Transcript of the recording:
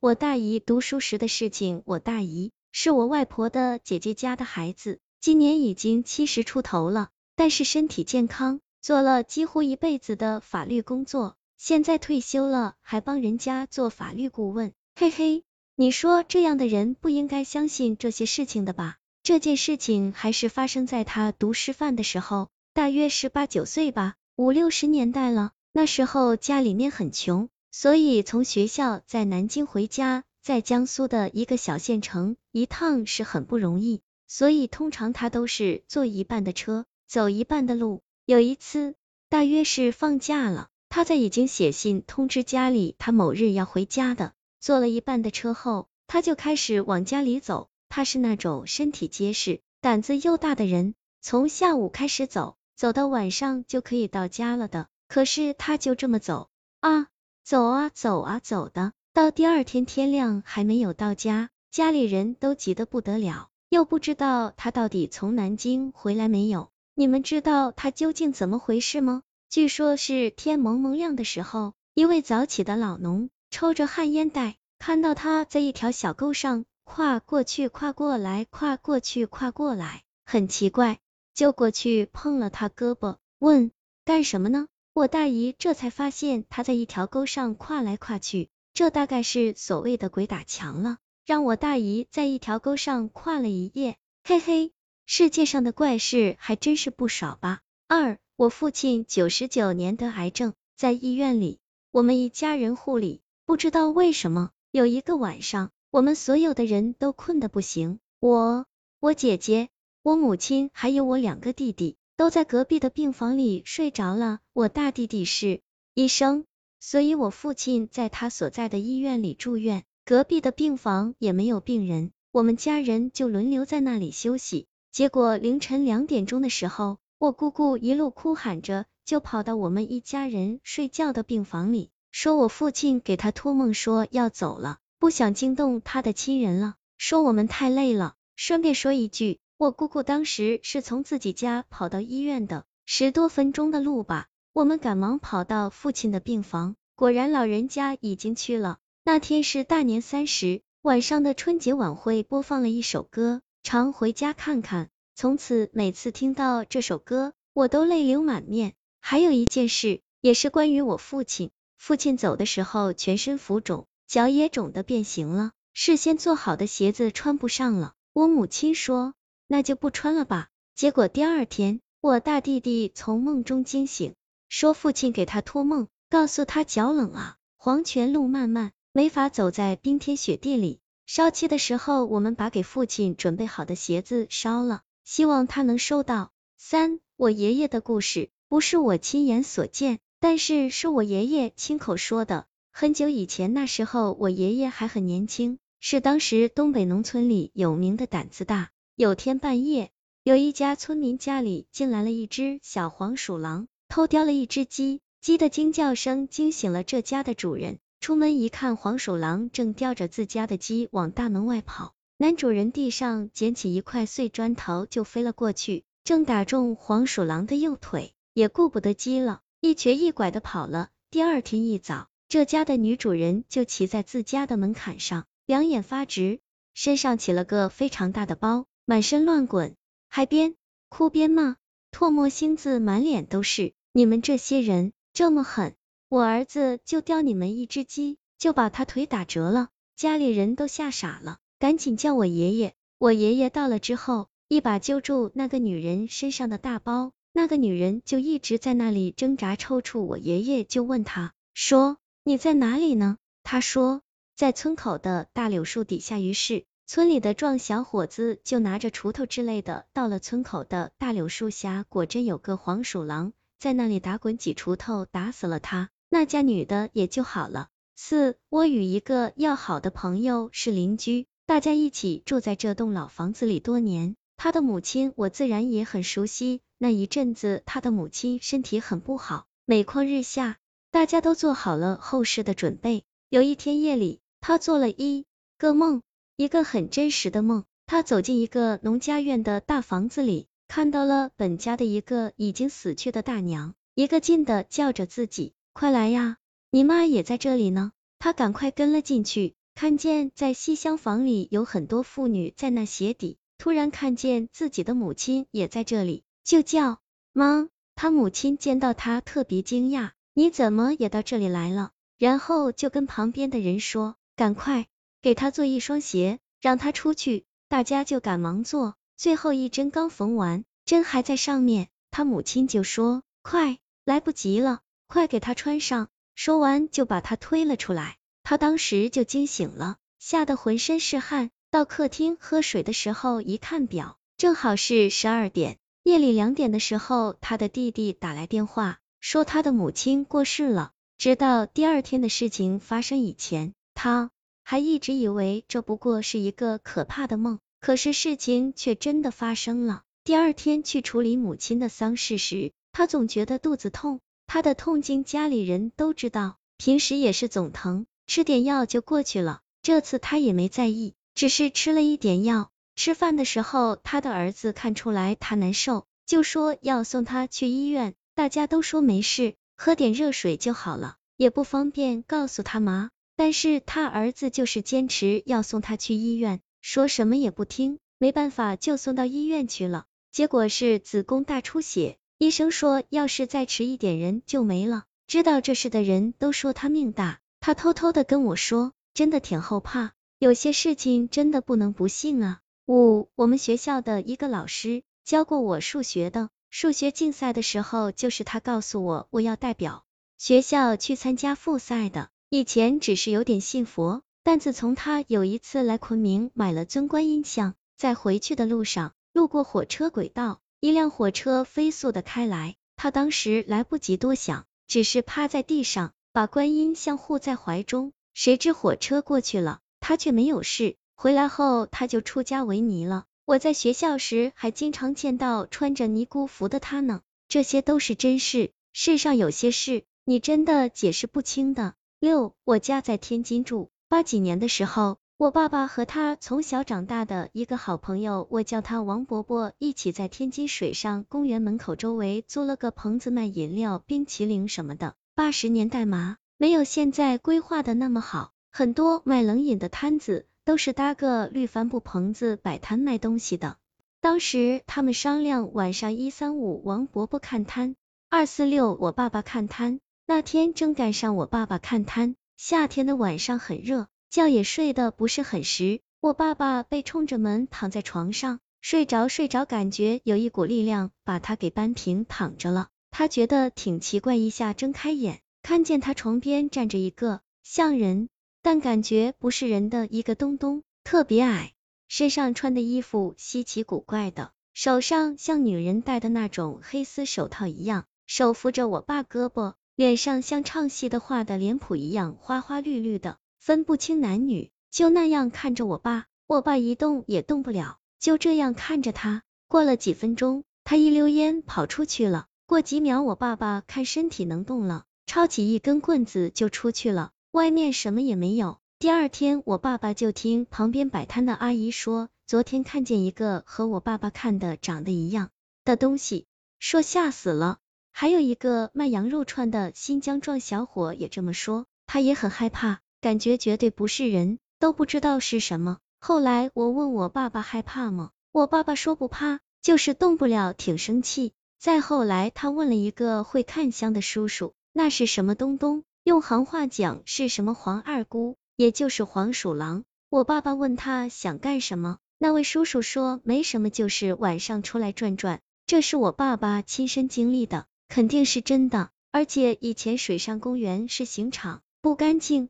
我大姨读书时的事情。我大姨是我外婆的姐姐家的孩子，今年已经七十出头了，但是身体健康，做了几乎一辈子的法律工作，现在退休了，还帮人家做法律顾问。嘿嘿，你说这样的人不应该相信这些事情的吧？这件事情还是发生在他读师范的时候，大约十八九岁吧，五六十年代了，那时候家里面很穷。所以从学校在南京回家，在江苏的一个小县城一趟是很不容易，所以通常他都是坐一半的车，走一半的路。有一次，大约是放假了，他在已经写信通知家里他某日要回家的，坐了一半的车后，他就开始往家里走。他是那种身体结实、胆子又大的人，从下午开始走，走到晚上就可以到家了的。可是他就这么走啊。走啊走啊走的，到第二天天亮还没有到家，家里人都急得不得了，又不知道他到底从南京回来没有。你们知道他究竟怎么回事吗？据说是天蒙蒙亮的时候，一位早起的老农抽着旱烟袋，看到他在一条小沟上跨过去跨过来，跨过去跨过来，很奇怪，就过去碰了他胳膊，问干什么呢？我大姨这才发现他在一条沟上跨来跨去，这大概是所谓的鬼打墙了，让我大姨在一条沟上跨了一夜。嘿嘿，世界上的怪事还真是不少吧。二，我父亲九十九年得癌症，在医院里，我们一家人护理，不知道为什么，有一个晚上，我们所有的人都困得不行，我、我姐姐、我母亲还有我两个弟弟。都在隔壁的病房里睡着了。我大弟弟是医生，所以我父亲在他所在的医院里住院，隔壁的病房也没有病人，我们家人就轮流在那里休息。结果凌晨两点钟的时候，我姑姑一路哭喊着就跑到我们一家人睡觉的病房里，说我父亲给他托梦说要走了，不想惊动他的亲人了，说我们太累了。顺便说一句。我姑姑当时是从自己家跑到医院的，十多分钟的路吧。我们赶忙跑到父亲的病房，果然老人家已经去了。那天是大年三十晚上的春节晚会，播放了一首歌，常回家看看。从此每次听到这首歌，我都泪流满面。还有一件事，也是关于我父亲。父亲走的时候，全身浮肿，脚也肿得变形了，事先做好的鞋子穿不上了。我母亲说。那就不穿了吧。结果第二天，我大弟弟从梦中惊醒，说父亲给他托梦，告诉他脚冷啊，黄泉路漫漫，没法走在冰天雪地里。烧气的时候，我们把给父亲准备好的鞋子烧了，希望他能收到。三，我爷爷的故事不是我亲眼所见，但是是我爷爷亲口说的。很久以前，那时候我爷爷还很年轻，是当时东北农村里有名的胆子大。有天半夜，有一家村民家里进来了一只小黄鼠狼，偷叼了一只鸡，鸡的惊叫声惊醒了这家的主人。出门一看，黄鼠狼正叼着自家的鸡往大门外跑。男主人地上捡起一块碎砖头就飞了过去，正打中黄鼠狼的右腿，也顾不得鸡了，一瘸一拐的跑了。第二天一早，这家的女主人就骑在自家的门槛上，两眼发直，身上起了个非常大的包。满身乱滚，还边哭边骂，唾沫星子满脸都是。你们这些人这么狠，我儿子就叼你们一只鸡，就把他腿打折了。家里人都吓傻了，赶紧叫我爷爷。我爷爷到了之后，一把揪住那个女人身上的大包，那个女人就一直在那里挣扎抽搐。我爷爷就问他说：“你在哪里呢？”他说：“在村口的大柳树底下。”于是。村里的壮小伙子就拿着锄头之类的，到了村口的大柳树下，果真有个黄鼠狼在那里打滚，挤锄头打死了他，那家女的也就好了。四，我与一个要好的朋友是邻居，大家一起住在这栋老房子里多年，他的母亲我自然也很熟悉。那一阵子，他的母亲身体很不好，每况日下，大家都做好了后事的准备。有一天夜里，他做了一个梦。一个很真实的梦，他走进一个农家院的大房子里，看到了本家的一个已经死去的大娘，一个劲的叫着自己，快来呀，你妈也在这里呢。他赶快跟了进去，看见在西厢房里有很多妇女在那鞋底，突然看见自己的母亲也在这里，就叫妈。他母亲见到他特别惊讶，你怎么也到这里来了？然后就跟旁边的人说，赶快给他做一双鞋，让他出去。大家就赶忙做，最后一针刚缝完，针还在上面，他母亲就说，快，来不及了，快给他穿上。说完就把他推了出来，他当时就惊醒了，吓得浑身是汗。到客厅喝水的时候，一看表，正好是十二点。夜里两点的时候，他的弟弟打来电话，说他的母亲过世了。直到第二天的事情发生以前，他还一直以为这不过是一个可怕的梦。可是事情却真的发生了。第二天去处理母亲的丧事时，他总觉得肚子痛，他的痛经家里人都知道，平时也是总疼，吃点药就过去了。这次他也没在意，只是吃了一点药。吃饭的时候，他的儿子看出来他难受，就说要送他去医院。大家都说没事，喝点热水就好了，也不方便告诉他妈。但是他儿子就是坚持要送他去医院，说什么也不听。没办法，就送到医院去了。结果是子宫大出血，医生说要是再迟一点，人就没了。知道这事的人都说他命大，他偷偷的跟我说，真的挺后怕。有些事情真的不能不信啊。五，我们学校的一个老师教过我数学的，数学竞赛的时候，就是他告诉我我要代表学校去参加复赛的。以前只是有点信佛，但自从他有一次来昆明买了尊观音像，在回去的路上路过火车轨道，一辆火车飞速的开来，他当时来不及多想，只是趴在地上把观音像护在怀中，谁知火车过去了，他却没有事。回来后他就出家为尼了。我在学校时还经常见到穿着尼姑服的他呢。这些都是真事，世上有些事你真的解释不清的。六，我家在天津住，八几年的时候，我爸爸和他从小长大的一个好朋友，我叫他王伯伯，一起在天津水上公园门口周围租了个棚子卖饮料、冰淇淋什么的。八十年代嘛，没有现在规划的那么好，很多卖冷饮的摊子。都是搭个绿帆布棚子摆摊卖东西的。当时他们商量晚上一三五王伯伯看摊，二四六我爸爸看摊。那天正赶上我爸爸看摊，夏天的晚上很热，觉也睡得不是很实。我爸爸被冲着门躺在床上，睡着睡着，感觉有一股力量把他给扳平，躺着了。他觉得挺奇怪，一下睁开眼，看见他床边站着一个像人。但感觉不是人的一个东东，特别矮，身上穿的衣服稀奇古怪的，手上像女人戴的那种黑丝手套一样，手扶着我爸胳膊，脸上像唱戏的画的脸谱一样花花绿绿的，分不清男女，就那样看着我爸，我爸一动也动不了，就这样看着他。过了几分钟，他一溜烟跑出去了。过几秒，我爸爸看身体能动了，抄起一根棍子就出去了。外面什么也没有。第二天，我爸爸就听旁边摆摊的阿姨说，昨天看见一个和我爸爸看的长得一样的东西，说吓死了。还有一个卖羊肉串的新疆壮小伙也这么说，他也很害怕，感觉绝对不是人，都不知道是什么。后来我问我爸爸害怕吗？我爸爸说不怕，就是动不了，挺生气。再后来，他问了一个会看相的叔叔，那是什么东东？用行话讲是什么黄二姑，也就是黄鼠狼。我爸爸问他想干什么，那位叔叔说没什么，就是晚上出来转转。这是我爸爸亲身经历的，肯定是真的。而且以前水上公园是刑场，不干净，